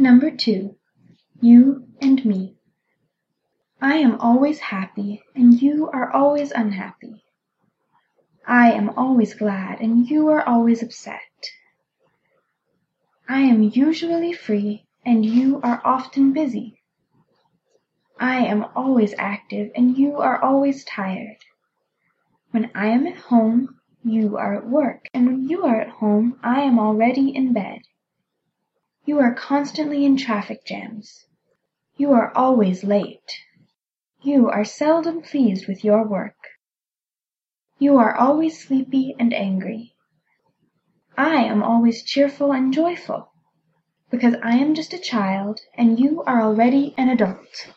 2. You and Me I am always happy and you are always unhappy. I am always glad and you are always upset. I am usually free and you are often busy. I am always active and you are always tired. When I am at home you are at work and when you are at home I am already in bed. You are constantly in traffic jams. You are always late. You are seldom pleased with your work. You are always sleepy and angry. I am always cheerful and joyful, because I am just a child and you are already an adult.